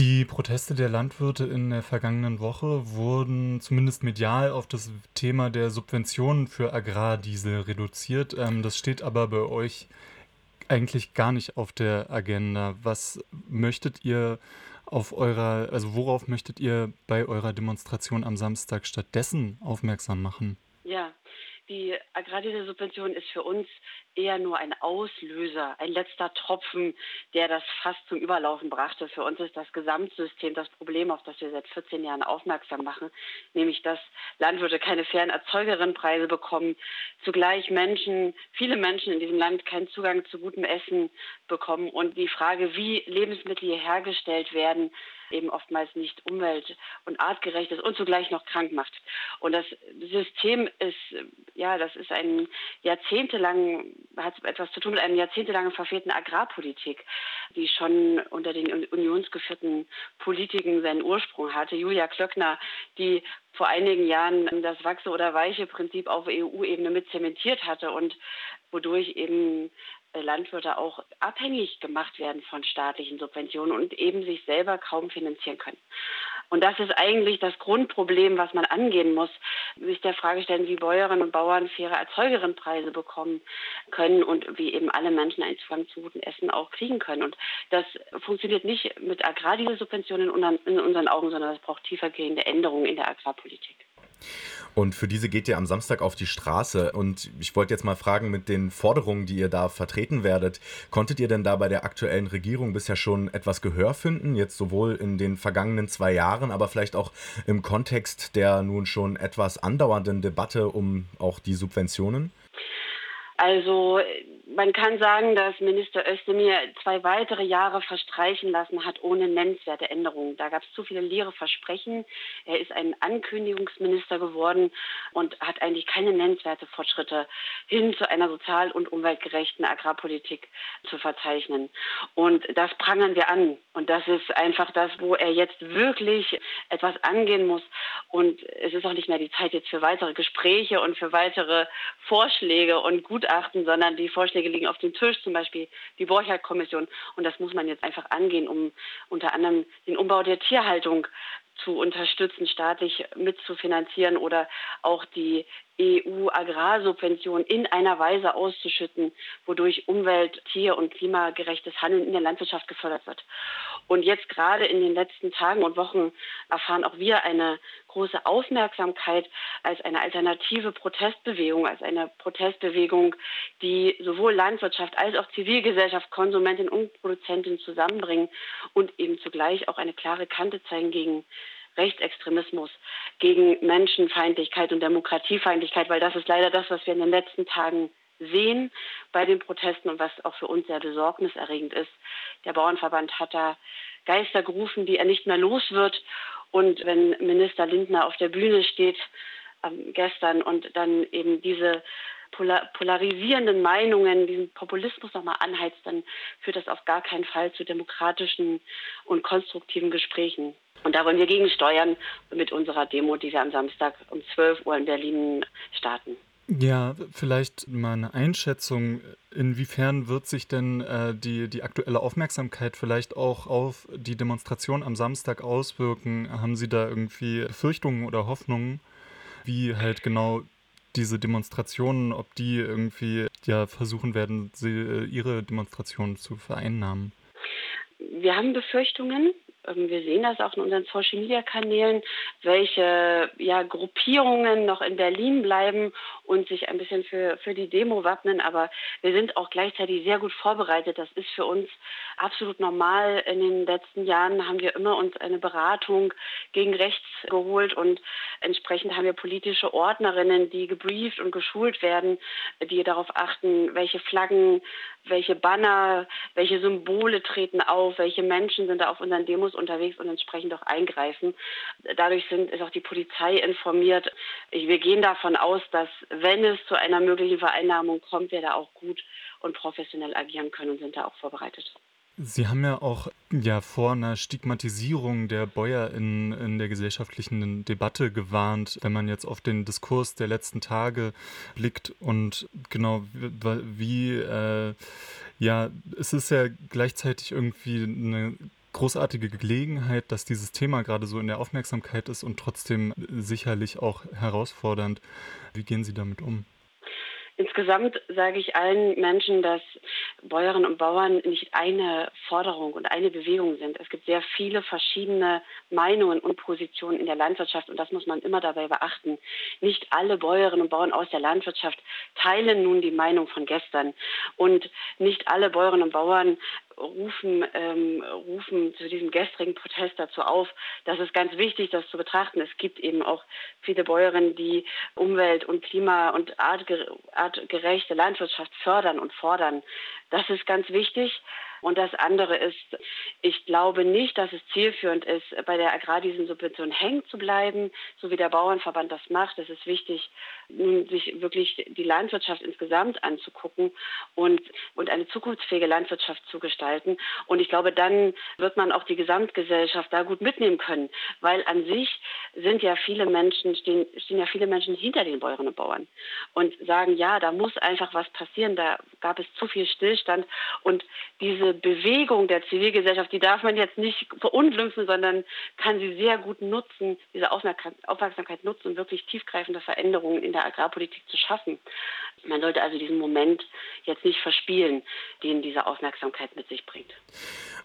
Die Proteste der Landwirte in der vergangenen Woche wurden zumindest medial auf das Thema der Subventionen für Agrardiesel reduziert. Ähm, das steht aber bei euch eigentlich gar nicht auf der Agenda. Was möchtet ihr auf eurer, also worauf möchtet ihr bei eurer Demonstration am Samstag stattdessen aufmerksam machen? Ja, die Agrardieselsubvention ist für uns eher nur ein Auslöser, ein letzter Tropfen, der das fast zum Überlaufen brachte. Für uns ist das Gesamtsystem das Problem, auf das wir seit 14 Jahren aufmerksam machen, nämlich dass Landwirte keine fairen Erzeugerinnenpreise bekommen, zugleich Menschen, viele Menschen in diesem Land keinen Zugang zu gutem Essen bekommen und die Frage, wie Lebensmittel hier hergestellt werden, eben oftmals nicht umwelt- und artgerecht ist und zugleich noch krank macht. Und das System ist, ja, das ist ein jahrzehntelang, hat etwas zu tun mit einer jahrzehntelangen verfehlten Agrarpolitik, die schon unter den unionsgeführten Politiken seinen Ursprung hatte. Julia Klöckner, die vor einigen Jahren das Wachse- oder Weiche-Prinzip auf EU-Ebene mit zementiert hatte und wodurch eben Landwirte auch abhängig gemacht werden von staatlichen Subventionen und eben sich selber kaum finanzieren können. Und das ist eigentlich das Grundproblem, was man angehen muss, sich der Frage stellen, wie Bäuerinnen und Bauern faire Erzeugerinnenpreise bekommen können und wie eben alle Menschen einen Zugang zu gutem Essen auch kriegen können. Und das funktioniert nicht mit Agrardieselsubventionen in unseren Augen, sondern es braucht tiefergehende Änderungen in der Agrarpolitik. Und für diese geht ihr am Samstag auf die Straße. Und ich wollte jetzt mal fragen, mit den Forderungen, die ihr da vertreten werdet, konntet ihr denn da bei der aktuellen Regierung bisher schon etwas Gehör finden? Jetzt sowohl in den vergangenen zwei Jahren, aber vielleicht auch im Kontext der nun schon etwas andauernden Debatte um auch die Subventionen? Also man kann sagen, dass Minister Özdemir zwei weitere Jahre verstreichen lassen hat ohne nennenswerte Änderungen. Da gab es zu viele leere Versprechen. Er ist ein Ankündigungsminister geworden und hat eigentlich keine nennenswerte Fortschritte hin zu einer sozial- und umweltgerechten Agrarpolitik zu verzeichnen. Und das prangern wir an. Und das ist einfach das, wo er jetzt wirklich etwas angehen muss. Und es ist auch nicht mehr die Zeit jetzt für weitere Gespräche und für weitere Vorschläge und Gutachten, sondern die Vorschläge liegen auf dem Tisch, zum Beispiel die Borchardt-Kommission. Und das muss man jetzt einfach angehen, um unter anderem den Umbau der Tierhaltung zu unterstützen, staatlich mitzufinanzieren oder auch die EU-Agrarsubvention in einer Weise auszuschütten, wodurch Umwelt-, Tier- und klimagerechtes Handeln in der Landwirtschaft gefördert wird. Und jetzt gerade in den letzten Tagen und Wochen erfahren auch wir eine große Aufmerksamkeit als eine alternative Protestbewegung, als eine Protestbewegung, die sowohl Landwirtschaft als auch Zivilgesellschaft, Konsumentin und Produzentin zusammenbringen und eben zugleich auch eine klare Kante zeigen gegen Rechtsextremismus, gegen Menschenfeindlichkeit und Demokratiefeindlichkeit, weil das ist leider das, was wir in den letzten Tagen sehen bei den Protesten und was auch für uns sehr besorgniserregend ist. Der Bauernverband hat da Geister gerufen, die er nicht mehr los wird. Und wenn Minister Lindner auf der Bühne steht ähm, gestern und dann eben diese polar polarisierenden Meinungen, diesen Populismus nochmal anheizt, dann führt das auf gar keinen Fall zu demokratischen und konstruktiven Gesprächen. Und da wollen wir gegensteuern mit unserer Demo, die wir am Samstag um 12 Uhr in Berlin starten. Ja, vielleicht mal eine Einschätzung. Inwiefern wird sich denn äh, die, die aktuelle Aufmerksamkeit vielleicht auch auf die Demonstration am Samstag auswirken? Haben Sie da irgendwie Befürchtungen oder Hoffnungen, wie halt genau diese Demonstrationen, ob die irgendwie ja versuchen werden, sie, äh, ihre Demonstrationen zu vereinnahmen? Wir haben Befürchtungen. Ähm, wir sehen das auch in unseren Social-Media-Kanälen, welche ja, Gruppierungen noch in Berlin bleiben und sich ein bisschen für, für die Demo wappnen. Aber wir sind auch gleichzeitig sehr gut vorbereitet. Das ist für uns absolut normal. In den letzten Jahren haben wir immer uns eine Beratung gegen rechts geholt und entsprechend haben wir politische Ordnerinnen, die gebrieft und geschult werden, die darauf achten, welche Flaggen, welche Banner, welche Symbole treten auf, welche Menschen sind da auf unseren Demos unterwegs und entsprechend auch eingreifen. Dadurch sind, ist auch die Polizei informiert. Wir gehen davon aus, dass wenn es zu einer möglichen Vereinnahmung kommt, wir da auch gut und professionell agieren können und sind da auch vorbereitet. Sie haben ja auch ja vor einer Stigmatisierung der Bäuer in, in der gesellschaftlichen Debatte gewarnt, wenn man jetzt auf den Diskurs der letzten Tage blickt und genau wie, äh, ja, es ist ja gleichzeitig irgendwie eine großartige Gelegenheit, dass dieses Thema gerade so in der Aufmerksamkeit ist und trotzdem sicherlich auch herausfordernd. Wie gehen Sie damit um? Insgesamt sage ich allen Menschen, dass Bäuerinnen und Bauern nicht eine Forderung und eine Bewegung sind. Es gibt sehr viele verschiedene Meinungen und Positionen in der Landwirtschaft und das muss man immer dabei beachten. Nicht alle Bäuerinnen und Bauern aus der Landwirtschaft teilen nun die Meinung von gestern und nicht alle Bäuerinnen und Bauern rufen, ähm, rufen zu diesem gestrigen Protest dazu auf. Das ist ganz wichtig, das zu betrachten. Es gibt eben auch viele Bäuerinnen, die Umwelt- und Klima- und artgerechte Landwirtschaft fördern und fordern. Das ist ganz wichtig. Und das andere ist, ich glaube nicht, dass es zielführend ist, bei der Agrardieselnsubvention hängen zu bleiben, so wie der Bauernverband das macht. Es ist wichtig, sich wirklich die Landwirtschaft insgesamt anzugucken und, und eine zukunftsfähige Landwirtschaft zu gestalten. Und ich glaube, dann wird man auch die Gesamtgesellschaft da gut mitnehmen können, weil an sich sind ja viele Menschen, stehen, stehen ja viele Menschen hinter den Bäuerinnen und Bauern und sagen, ja, da muss einfach was passieren, da gab es zu viel Stillstand und diese Bewegung der Zivilgesellschaft, die darf man jetzt nicht verunglimpfen, sondern kann sie sehr gut nutzen, diese Aufmerksamkeit nutzen, um wirklich tiefgreifende Veränderungen in der Agrarpolitik zu schaffen. Man sollte also diesen Moment jetzt nicht verspielen, den diese Aufmerksamkeit mit sich bringt.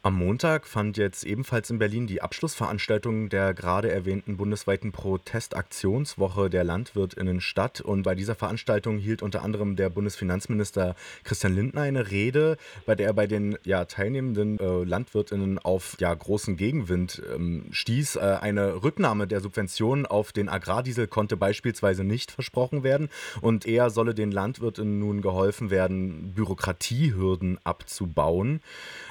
Am Montag fand jetzt ebenfalls in Berlin die Abschlussveranstaltung der gerade erwähnten bundesweiten Protestaktionswoche der Landwirtinnen statt. Und bei dieser Veranstaltung hielt unter anderem der Bundesfinanzminister Christian Lindner eine Rede, bei der er bei den ja, teilnehmenden äh, Landwirtinnen auf ja, großen Gegenwind ähm, stieß. Äh, eine Rücknahme der Subventionen auf den Agrardiesel konnte beispielsweise nicht versprochen werden. Und eher solle den Landwirtinnen nun geholfen werden, Bürokratiehürden abzubauen.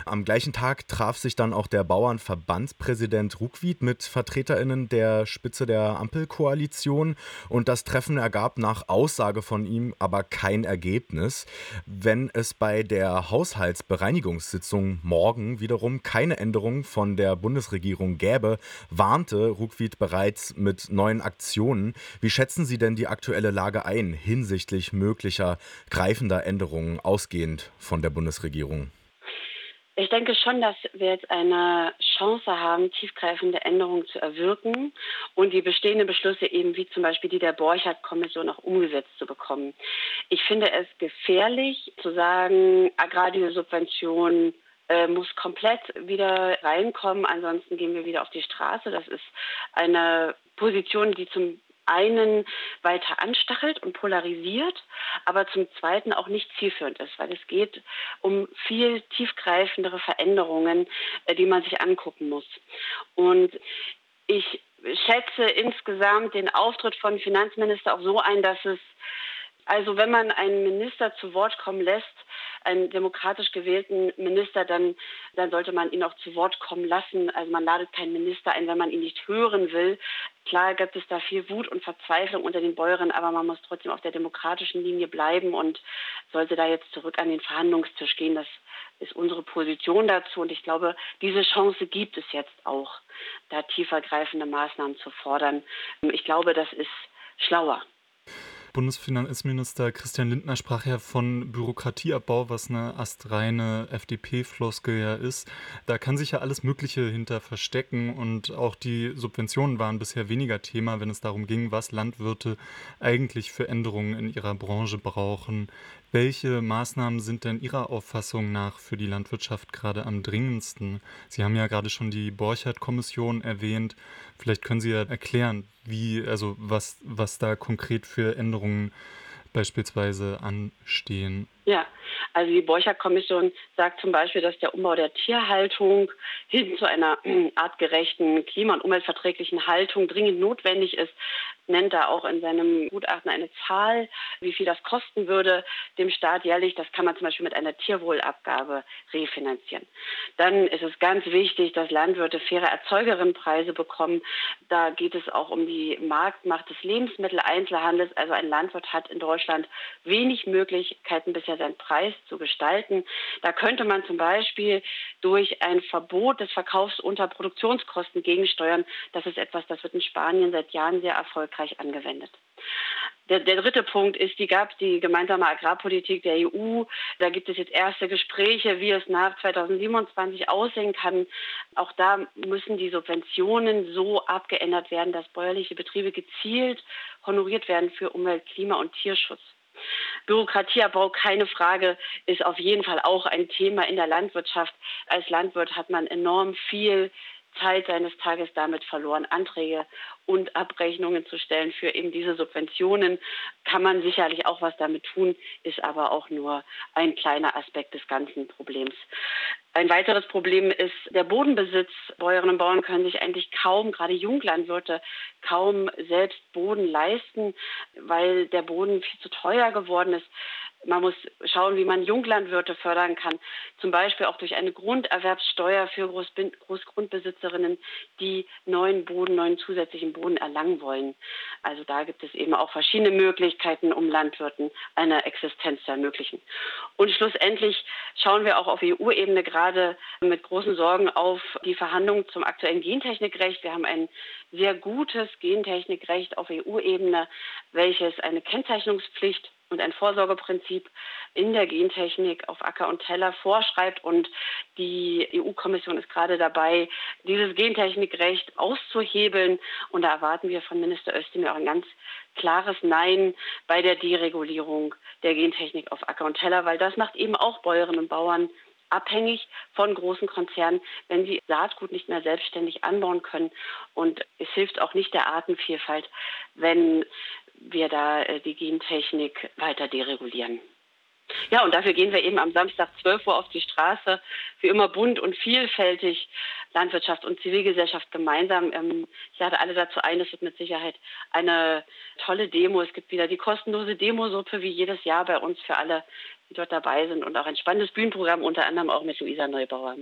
Am gleichen Tag traf sich dann auch der Bauernverbandspräsident Ruckwied mit VertreterInnen der Spitze der Ampelkoalition und das Treffen ergab nach Aussage von ihm aber kein Ergebnis. Wenn es bei der Haushaltsbereinigungssitzung morgen wiederum keine Änderung von der Bundesregierung gäbe, warnte Ruckwied bereits mit neuen Aktionen. Wie schätzen Sie denn die aktuelle Lage ein hinsichtlich möglicher greifender Änderungen ausgehend von der Bundesregierung? Ich denke schon, dass wir jetzt eine Chance haben, tiefgreifende Änderungen zu erwirken und die bestehenden Beschlüsse eben wie zum Beispiel die der Borchardt-Kommission auch umgesetzt zu bekommen. Ich finde es gefährlich zu sagen, Agrardieselsubventionen äh, muss komplett wieder reinkommen, ansonsten gehen wir wieder auf die Straße. Das ist eine Position, die zum einen weiter anstachelt und polarisiert, aber zum zweiten auch nicht zielführend ist, weil es geht um viel tiefgreifendere Veränderungen, äh, die man sich angucken muss. Und ich schätze insgesamt den Auftritt von Finanzminister auch so ein, dass es also wenn man einen Minister zu Wort kommen lässt, einen demokratisch gewählten Minister, dann, dann sollte man ihn auch zu Wort kommen lassen. Also man ladet keinen Minister ein, wenn man ihn nicht hören will. Klar gibt es da viel Wut und Verzweiflung unter den Bäuerinnen, aber man muss trotzdem auf der demokratischen Linie bleiben und sollte da jetzt zurück an den Verhandlungstisch gehen. Das ist unsere Position dazu. Und ich glaube, diese Chance gibt es jetzt auch, da tiefergreifende Maßnahmen zu fordern. Ich glaube, das ist schlauer. Bundesfinanzminister Christian Lindner sprach ja von Bürokratieabbau, was eine astreine FDP-Floskel ja ist. Da kann sich ja alles Mögliche hinter verstecken und auch die Subventionen waren bisher weniger Thema, wenn es darum ging, was Landwirte eigentlich für Änderungen in ihrer Branche brauchen. Welche Maßnahmen sind denn Ihrer Auffassung nach für die Landwirtschaft gerade am dringendsten? Sie haben ja gerade schon die Borchardt-Kommission erwähnt. Vielleicht können Sie ja erklären, wie, also was, was da konkret für Änderungen beispielsweise anstehen. Ja, also die Borchardt-Kommission sagt zum Beispiel, dass der Umbau der Tierhaltung hin zu einer artgerechten, klima- und umweltverträglichen Haltung dringend notwendig ist, nennt da auch in seinem Gutachten eine Zahl, wie viel das kosten würde dem Staat jährlich. Das kann man zum Beispiel mit einer Tierwohlabgabe refinanzieren. Dann ist es ganz wichtig, dass Landwirte faire Erzeugerinnenpreise bekommen. Da geht es auch um die Marktmacht des Lebensmitteleinzelhandels. Also ein Landwirt hat in Deutschland wenig Möglichkeiten bisher seinen Preis zu gestalten. Da könnte man zum Beispiel durch ein Verbot des Verkaufs unter Produktionskosten gegensteuern. Das ist etwas, das wird in Spanien seit Jahren sehr erfolgreich angewendet. Der, der, dritte Punkt ist, die gab die gemeinsame Agrarpolitik der EU. Da gibt es jetzt erste Gespräche, wie es nach 2027 aussehen kann. Auch da müssen die Subventionen so abgeändert werden, dass bäuerliche Betriebe gezielt honoriert werden für Umwelt, Klima und Tierschutz. Bürokratieabbau, keine Frage, ist auf jeden Fall auch ein Thema in der Landwirtschaft. Als Landwirt hat man enorm viel Zeit seines Tages damit verloren, Anträge und Abrechnungen zu stellen für eben diese Subventionen. Kann man sicherlich auch was damit tun, ist aber auch nur ein kleiner Aspekt des ganzen Problems. Ein weiteres Problem ist der Bodenbesitz. Bäuerinnen und Bauern können sich eigentlich kaum, gerade Junglandwirte, kaum selbst Boden leisten, weil der Boden viel zu teuer geworden ist. Man muss schauen, wie man Junglandwirte fördern kann, zum Beispiel auch durch eine Grunderwerbssteuer für Großgrundbesitzerinnen, die neuen Boden, neuen zusätzlichen Boden erlangen wollen. Also da gibt es eben auch verschiedene Möglichkeiten, um Landwirten eine Existenz zu ermöglichen. Und schlussendlich schauen wir auch auf EU-Ebene gerade mit großen Sorgen auf die Verhandlungen zum aktuellen Gentechnikrecht. Wir haben ein sehr gutes Gentechnikrecht auf EU-Ebene, welches eine Kennzeichnungspflicht und ein Vorsorgeprinzip in der Gentechnik auf Acker und Teller vorschreibt. Und die EU-Kommission ist gerade dabei, dieses Gentechnikrecht auszuhebeln. Und da erwarten wir von Minister Özdemir auch ein ganz klares Nein bei der Deregulierung der Gentechnik auf Acker und Teller, weil das macht eben auch Bäuerinnen und Bauern abhängig von großen Konzernen, wenn sie Saatgut nicht mehr selbstständig anbauen können. Und es hilft auch nicht der Artenvielfalt, wenn wir da äh, die Gentechnik weiter deregulieren. Ja, und dafür gehen wir eben am Samstag 12 Uhr auf die Straße, wie immer bunt und vielfältig, Landwirtschaft und Zivilgesellschaft gemeinsam. Ähm, ich lade alle dazu ein, es wird mit Sicherheit eine tolle Demo. Es gibt wieder die kostenlose Demosuppe wie jedes Jahr bei uns für alle, die dort dabei sind und auch ein spannendes Bühnenprogramm, unter anderem auch mit Luisa Neubauer.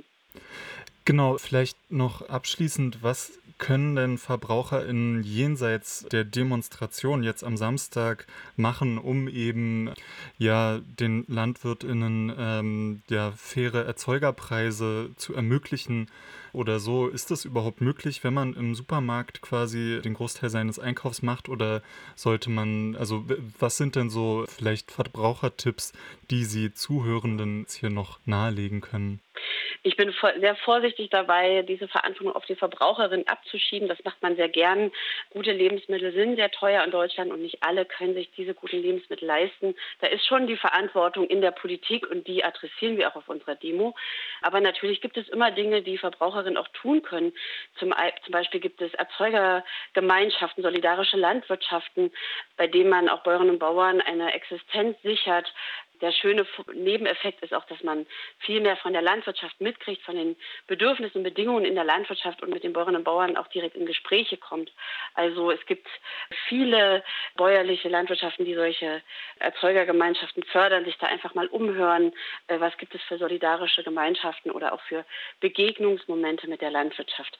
Genau, vielleicht noch abschließend, was können denn VerbraucherInnen jenseits der Demonstration jetzt am Samstag machen, um eben ja den LandwirtInnen ähm, ja, faire Erzeugerpreise zu ermöglichen oder so? Ist das überhaupt möglich, wenn man im Supermarkt quasi den Großteil seines Einkaufs macht oder sollte man, also was sind denn so vielleicht Verbrauchertipps, die Sie Zuhörenden hier noch nahelegen können? Ich bin sehr vorsichtig dabei, diese Verantwortung auf die Verbraucherin abzuschieben. Das macht man sehr gern. Gute Lebensmittel sind sehr teuer in Deutschland und nicht alle können sich diese guten Lebensmittel leisten. Da ist schon die Verantwortung in der Politik und die adressieren wir auch auf unserer Demo. Aber natürlich gibt es immer Dinge, die Verbraucherinnen auch tun können. Zum, zum Beispiel gibt es Erzeugergemeinschaften, solidarische Landwirtschaften, bei denen man auch Bäuerinnen und Bauern eine Existenz sichert, der schöne Nebeneffekt ist auch, dass man viel mehr von der Landwirtschaft mitkriegt, von den Bedürfnissen und Bedingungen in der Landwirtschaft und mit den Bäuerinnen und Bauern auch direkt in Gespräche kommt. Also es gibt viele bäuerliche Landwirtschaften, die solche Erzeugergemeinschaften fördern, sich da einfach mal umhören, äh, was gibt es für solidarische Gemeinschaften oder auch für Begegnungsmomente mit der Landwirtschaft.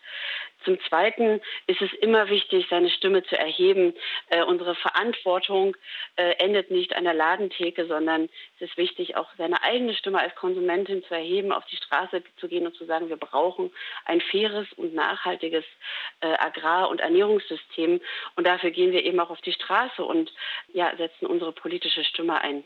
Zum Zweiten ist es immer wichtig, seine Stimme zu erheben. Äh, unsere Verantwortung äh, endet nicht an der Ladentheke, sondern es ist wichtig, auch seine eigene Stimme als Konsumentin zu erheben, auf die Straße zu gehen und zu sagen, wir brauchen ein faires und nachhaltiges äh, Agrar- und Ernährungssystem. Und dafür gehen wir eben auch auf die Straße und ja, setzen unsere politische Stimme ein.